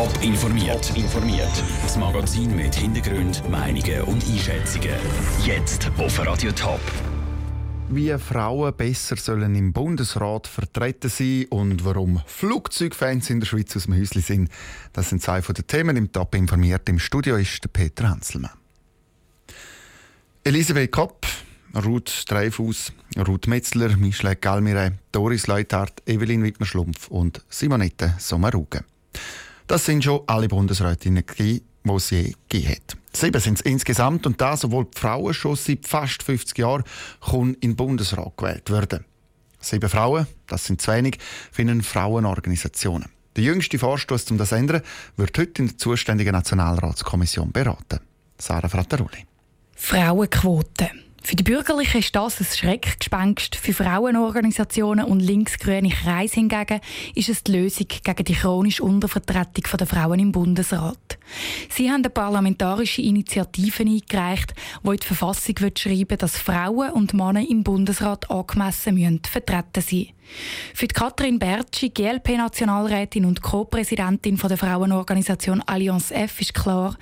Top informiert. informiert. Das Magazin mit Hintergrund, Meinungen und Einschätzungen. Jetzt auf Radio Top. Wie Frauen besser sollen im Bundesrat vertreten sein und warum Flugzeugfans in der Schweiz aus dem Häuschen sind, das sind zwei von den Themen im Top informiert. Im Studio ist der Peter Hanselmann. Elisabeth Kopp, Ruth Dreifuss, Ruth Metzler, Michelle Galmire, Doris Leuthardt, Evelyn Wittmer-Schlumpf und Simonette Sommaruga. Das sind schon alle Bundesrätinnen, die es je gegeben hat. Sieben sind es insgesamt und das, obwohl die Frauen schon seit fast 50 Jahren in den Bundesrat gewählt werden. Sieben Frauen, das sind zu wenig, finden Frauenorganisationen. Der jüngste Vorstoß, um das zu ändern, wird heute in der zuständigen Nationalratskommission beraten. Sarah Frattaroli. Frauenquote. Für die Bürgerlichen ist das ein Schreckgespenst. Für Frauenorganisationen und linksgrüne Kreise hingegen ist es die Lösung gegen die chronische Untervertretung der Frauen im Bundesrat. Sie haben eine parlamentarische Initiative eingereicht, die in die Verfassung schreiben dass Frauen und Männer im Bundesrat angemessen müssen vertreten sein für die Katrin Bertschi, GLP-Nationalrätin und Co-Präsidentin der Frauenorganisation Allianz F, ist klar,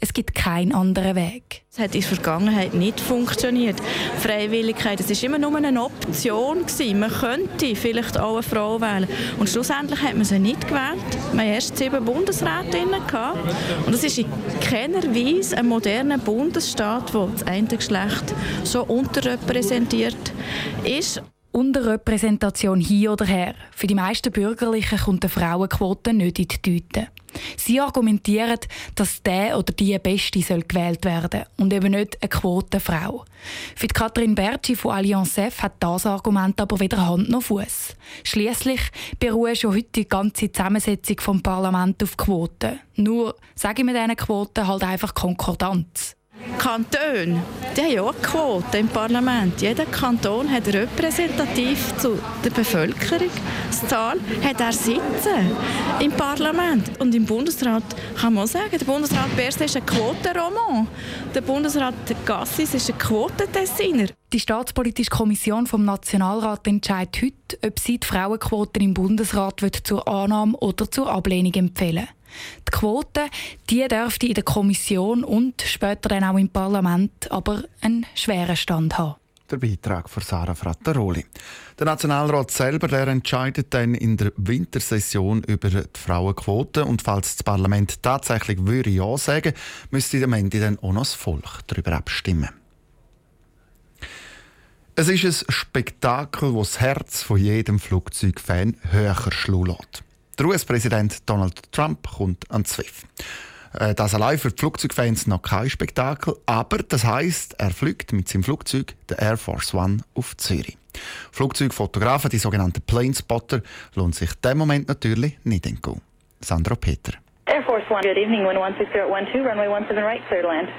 es gibt keinen anderen Weg. Es hat in der Vergangenheit nicht funktioniert. Freiwilligkeit, es war immer nur eine Option. Man könnte vielleicht auch eine Frau wählen. Und schlussendlich hat man sie nicht gewählt. Wir hatten erst sieben Bundesrätinnen. Und es ist in keiner Weise ein moderner Bundesstaat, wo das eine Geschlecht so unterrepräsentiert ist. Unterrepräsentation hier oder her. Für die meisten Bürgerlichen kommt eine Frauenquote nicht in die Tüte. Sie argumentieren, dass der oder die Beste soll gewählt werden und eben nicht eine Quotenfrau. Für die Katrin Bertschi von Allianz F hat das Argument aber weder Hand noch Fuß. Schließlich beruht schon heute die ganze Zusammensetzung vom Parlament auf Quoten. Nur sage ich mit diesen Quoten halt einfach Konkordanz. Kantone, die haben ja auch Quote im Parlament. Jeder Kanton hat repräsentativ zu der Bevölkerungszahl hat er Sitze im Parlament. Und im Bundesrat kann man auch sagen, der Bundesrat Berse ist ein Quotenroman. Der Bundesrat Gassis ist ein Quotentessiner. Die Staatspolitische Kommission vom Nationalrat entscheidet heute, ob sie die Frauenquoten im Bundesrat zur Annahme oder zur Ablehnung empfehlen die Quote die dürfte in der Kommission und später dann auch im Parlament aber einen schweren Stand haben. Der Beitrag von Sarah Frattaroli. Der Nationalrat selber der entscheidet dann in der Wintersession über die Frauenquote und falls das Parlament tatsächlich würde ja sagen, müsste am Ende dann auch noch das Volk darüber abstimmen. Es ist ein Spektakel, das das Herz von jedem Flugzeugfan höher schlagen lässt. Der US-Präsident Donald Trump kommt an Zwift. Äh, das allein für die Flugzeugfans noch kein Spektakel, aber das heißt, er fliegt mit seinem Flugzeug, der Air Force One, auf Zürich. Flugzeugfotografen, die sogenannten Planespotter, lohnt sich dem Moment natürlich nicht entgehen. Sandro Peter. Air Force One, good evening, wind 160 at 12, runway 17 right, clear to land.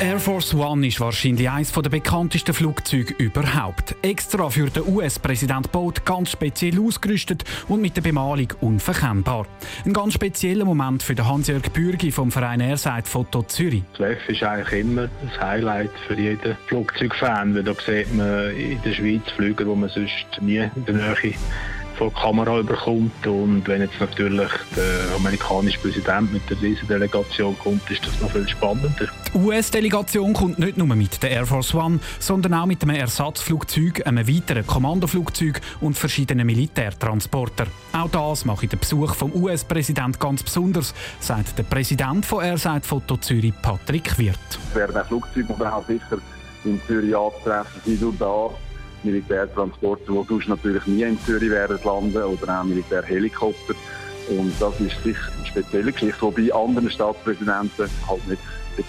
Air Force One ist wahrscheinlich eines der bekanntesten Flugzeuge überhaupt. Extra für den US-Präsident Boat ganz speziell ausgerüstet und mit der Bemalung unverkennbar. Ein ganz spezieller Moment für Hans-Jörg Bürgi vom Verein Airside Foto Zürich. Das F ist eigentlich immer ein Highlight für jeden Flugzeugfan, weil da sieht man in der Schweiz Flüge, die man sonst nie in der Nähe von der Kamera überkommt. Und wenn jetzt natürlich der amerikanische Präsident mit der Delegation kommt, ist das noch viel spannender. Die US-Delegation kommt nicht nur mit der Air Force One, sondern auch mit einem Ersatzflugzeug, einem weiteren Kommandoflugzeug und verschiedenen Militärtransportern. Auch das mache ich den Besuch vom US-Präsident ganz besonders, sagt der Präsident von Airside Foto Zürich, Patrick Wirth. Werden ein Flugzeug auch sicher in Zürich anzutreffen, sind nur da Militärtransporte, die sonst natürlich nie in Zürich werden landen oder auch Militärhelikopter. Und das ist sicher eine spezielle Geschichte, die bei anderen Stadtpräsidenten halt nicht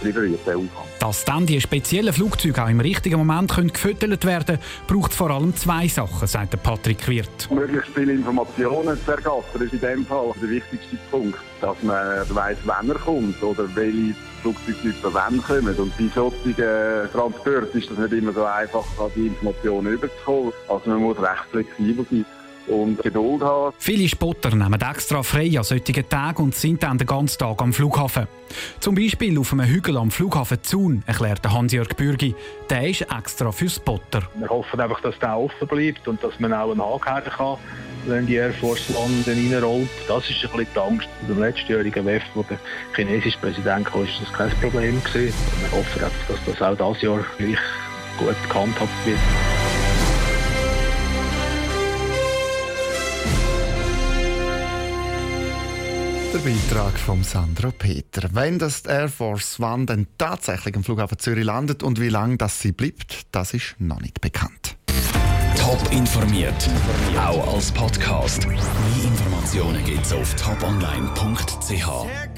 der Aufwand. Dass dann die speziellen Flugzeuge auch im richtigen Moment können gefüttert werden braucht vor allem zwei Sachen, sagt Patrick Wirth. Möglichst viele Informationen zu ergattern ist in dem Fall der wichtigste Punkt. Dass man weiss, wann er kommt oder welche Flugzeugtypen wann kommen. Und bei solchen Transporten ist das nicht immer so einfach, die Informationen überzukommen. Also man muss recht flexibel sein und Geduld haben. Viele Spotter nehmen extra frei an solchen Tagen und sind dann den ganzen Tag am Flughafen. Zum Beispiel auf einem Hügel am Flughafen Zun, erklärt Hans-Jörg Bürgi. Der ist extra für Spotter. Wir hoffen einfach, dass der offen bleibt und dass man auch nachgehen kann wenn die Air Force dann reinrollt. Das ist ein bisschen die Angst. Beim letztjährigen WEF, wo der chinesische Präsident kam, ist das kein Problem gewesen. Wir hoffen, dass das auch dieses Jahr gleich gut gehandhabt wird. Der Beitrag von Sandro Peter. Wenn das Air Force One dann tatsächlich am Flughafen Zürich landet und wie lange das sie bleibt, das ist noch nicht bekannt. Top informiert, auch als Podcast. Mehr Informationen gibt's auf toponline.ch.